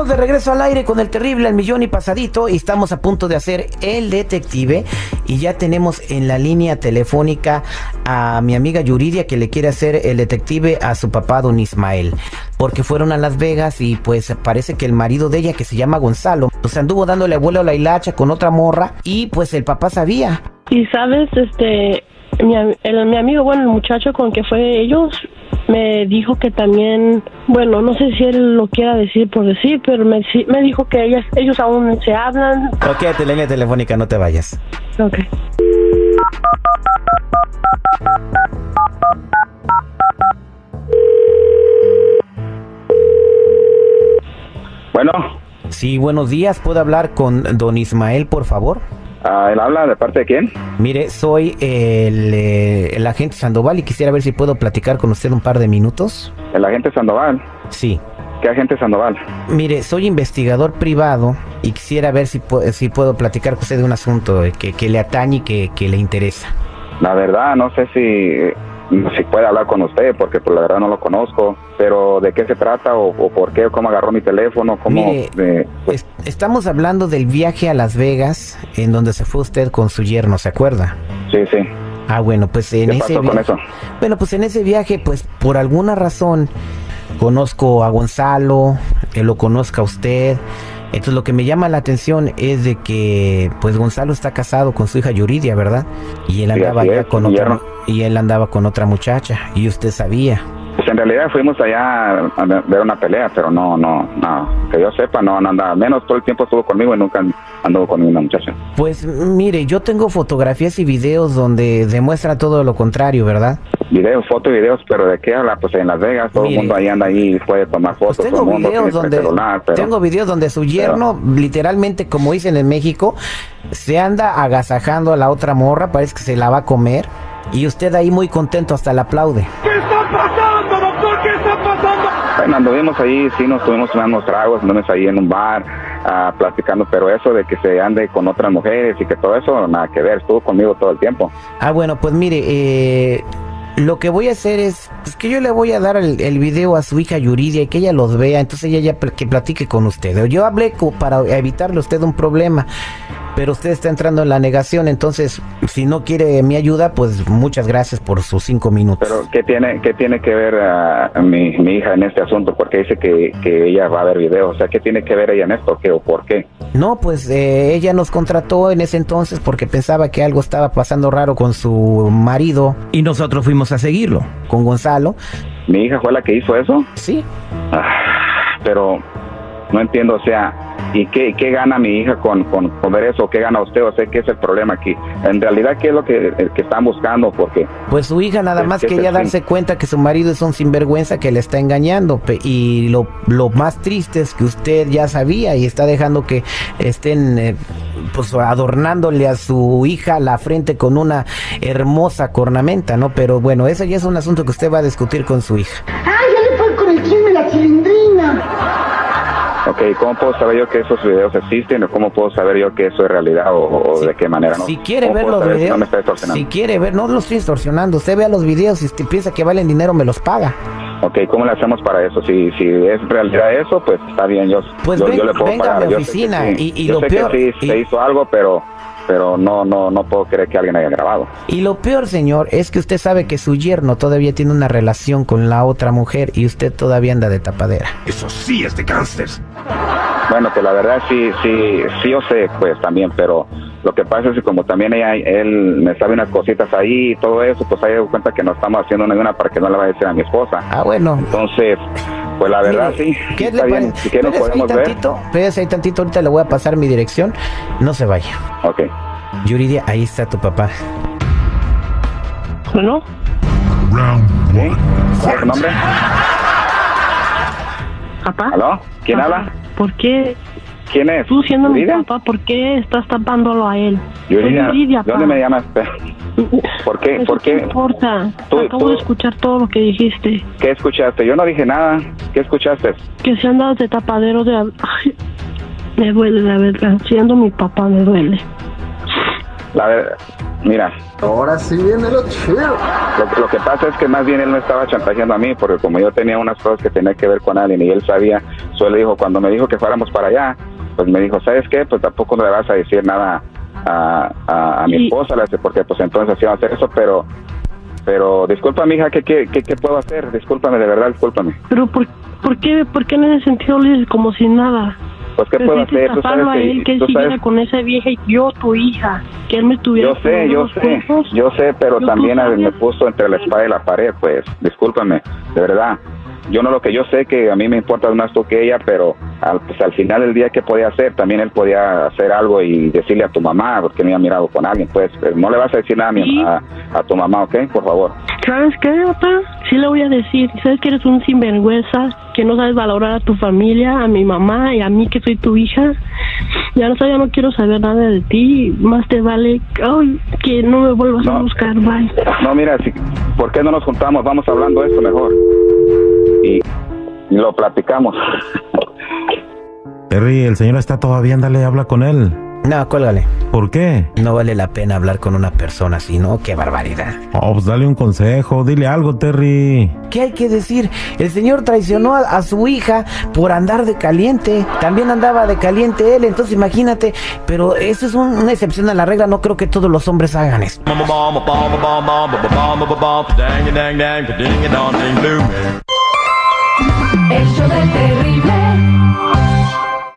De regreso al aire con el terrible al millón y pasadito y estamos a punto de hacer el detective y ya tenemos en la línea telefónica a mi amiga Yuridia que le quiere hacer el detective a su papá don Ismael porque fueron a Las Vegas y pues parece que el marido de ella que se llama Gonzalo pues anduvo dándole vuelo a la hilacha con otra morra y pues el papá sabía. Y sabes, este, mi, el, mi amigo, bueno, el muchacho con que fue ellos, me dijo que también, bueno, no sé si él lo quiera decir por decir, pero me, me dijo que ellas, ellos aún se hablan. Ok, te línea telefónica, no te vayas. Ok. Bueno. Sí, buenos días. ¿Puedo hablar con don Ismael, por favor? Ah, ¿Él habla de parte de quién? Mire, soy el, eh, el, agente Sandoval y quisiera ver si puedo platicar con usted un par de minutos. ¿El agente Sandoval? Sí. ¿Qué agente Sandoval? Mire, soy investigador privado y quisiera ver si, si puedo platicar con usted de un asunto que, que le atañe y que, que le interesa. La verdad, no sé si si puede hablar con usted, porque pues la verdad no lo conozco, pero de qué se trata o, por qué, o cómo agarró mi teléfono, cómo... Mire, pues estamos hablando del viaje a Las Vegas, en donde se fue usted con su yerno, ¿se acuerda? Sí, sí. Ah, bueno, pues en ¿Qué ese pasó con eso? Bueno, pues en ese viaje, pues por alguna razón conozco a Gonzalo, que lo conozca usted. Entonces lo que me llama la atención es de que pues Gonzalo está casado con su hija Yuridia, ¿verdad? Y él andaba sí, ya es, con otra y él andaba con otra muchacha y usted sabía. Pues en realidad fuimos allá a ver una pelea, pero no, no, no, que yo sepa, no, no andaba, menos todo el tiempo estuvo conmigo y nunca anduvo con ninguna muchacha. Pues mire, yo tengo fotografías y videos donde demuestra todo lo contrario, ¿verdad? Videos, fotos y videos, pero ¿de qué habla? Pues en Las Vegas todo Mire, el mundo ahí anda ahí y puede tomar fotos, Pues todo tengo el mundo videos donde celular, pero... tengo videos donde su yerno literalmente como dicen en México se anda agasajando a la otra morra, parece que se la va a comer y usted ahí muy contento hasta le aplaude. Bueno, anduvimos ahí, sí nos tuvimos tomando tragos, anduvimos ahí en un bar, ah, platicando, pero eso de que se ande con otras mujeres y que todo eso, nada que ver, estuvo conmigo todo el tiempo. Ah, bueno, pues mire, eh, lo que voy a hacer es, es que yo le voy a dar el, el video a su hija Yuridia y que ella los vea, entonces ella ya que platique con usted. Yo hablé para evitarle a usted un problema, pero usted está entrando en la negación, entonces si no quiere mi ayuda, pues muchas gracias por sus cinco minutos. Pero ¿qué tiene, qué tiene que ver ah, mi, mi hija en este asunto? Porque dice que, que ella va a ver videos, o sea, ¿qué tiene que ver ella en esto? ¿Qué o por qué? No, pues eh, ella nos contrató en ese entonces porque pensaba que algo estaba pasando raro con su marido y nosotros fuimos a seguirlo con Gonzalo. ¿Mi hija fue la que hizo eso? Sí. Ah, pero no entiendo, o sea, ¿y qué, qué gana mi hija con, con, con ver eso? ¿Qué gana usted? O sea, ¿qué es el problema aquí? En realidad, ¿qué es lo que, el que están buscando? Porque Pues su hija nada más que quería fin. darse cuenta que su marido es un sinvergüenza que le está engañando. Y lo, lo más triste es que usted ya sabía y está dejando que estén eh, pues adornándole a su hija la frente con una hermosa cornamenta, ¿no? Pero bueno, eso ya es un asunto que usted va a discutir con su hija. ¡Ay, ya le fue con el chisme la cilindrina! Ok, ¿cómo puedo saber yo que esos videos existen o cómo puedo saber yo que eso es realidad o, o de qué manera? ¿no? Si quiere ¿Cómo ver los saber si videos, no me si quiere ver, no lo estoy extorsionando, usted vea los videos y usted piensa que valen dinero, me los paga. Ok, ¿cómo le hacemos para eso? Si, si es realidad eso, pues está bien, yo, Pues yo, ven- yo le puedo venga a mi Yo sé que oficina sí. y- y yo lo sé peor- que sí y- se hizo algo, pero pero no no no puedo creer que alguien haya grabado. Y lo peor, señor, es que usted sabe que su yerno todavía tiene una relación con la otra mujer y usted todavía anda de tapadera. Eso sí es de gángsters. Bueno, pues la verdad sí sí sí yo sé, pues también, pero lo que pasa es que como también ella, él me sabe unas cositas ahí y todo eso, pues ahí doy cuenta que no estamos haciendo ninguna para que no le vaya a decir a mi esposa. Ah, bueno. Entonces, pues la verdad Mire, sí, ¿qué está le bien. Espérese ahí podemos ver. espérese ahí tantito, ahorita le voy a pasar mi dirección. No se vaya. Ok. Yuridia, ahí está tu papá. Bueno, Round one. ¿Cuál es tu nombre? papá. ¿Aló? ¿Quién Papá, habla? ¿Por qué ¿Quién es? tú siendo mi papá, por qué estás tapándolo a él? Yuridia, ¿de dónde me llamas? ¿Por qué? Eso ¿Por qué qué? importa? Tú- Acabo tú- de escuchar todo lo que dijiste. ¿Qué escuchaste? Yo no dije nada. ¿Qué escuchaste? Que se andas de tapadero de... Ay, me duele, la verdad. Siendo mi papá, me duele. La ver- Mira, Ahora sí viene lo chido. lo, lo que pasa es que más bien él me estaba chantajeando a mí, porque como yo tenía unas cosas que tenía que ver con alguien y él sabía, solo dijo, cuando me dijo que fuéramos para allá, pues me dijo, ¿sabes qué? Pues tampoco le vas a decir nada a, a, a mi esposa, porque pues entonces sí va a hacer eso, pero... Pero disculpa, mija, ¿qué, qué, qué, qué puedo hacer? Discúlpame, de verdad, discúlpame. Pero ¿por, por, qué, ¿por qué en ese sentido le dices como si nada? Pues, ¿qué puedo hacer? Tú sabes a él, que él tú siguiera sabes- con esa vieja y yo, tu hija, que él me tuviera Yo sé, yo sé, yo sé, pero Yo también me puso entre la espada y la pared, pues, discúlpame, de verdad. Yo no lo que yo sé que a mí me importa más tú que ella, pero al, pues, al final del día, ¿qué podía hacer? También él podía hacer algo y decirle a tu mamá, porque me había mirado con alguien, pues, eh, no le vas a decir nada a, mi- a, a tu mamá, ¿ok? Por favor. ¿Sabes qué, papá? Sí le voy a decir. ¿Sabes que eres un sinvergüenza? Que no sabes valorar a tu familia, a mi mamá y a mí que soy tu hija. Ya no, ya no quiero saber nada de ti. Más te vale ay, que no me vuelvas a buscar. Bye. No, mira, si, ¿por qué no nos juntamos? Vamos hablando de esto mejor. Y, y lo platicamos. Terry, el señor está todavía, ándale, habla con él. No, cuélgale. ¿Por qué? No vale la pena hablar con una persona así, ¿no? Qué barbaridad. Oh, pues dale un consejo, dile algo, Terry. ¿Qué hay que decir? El señor traicionó a, a su hija por andar de caliente. También andaba de caliente él, entonces imagínate. Pero eso es un- una excepción a la regla. No creo que todos los hombres hagan eso. El show del terrible.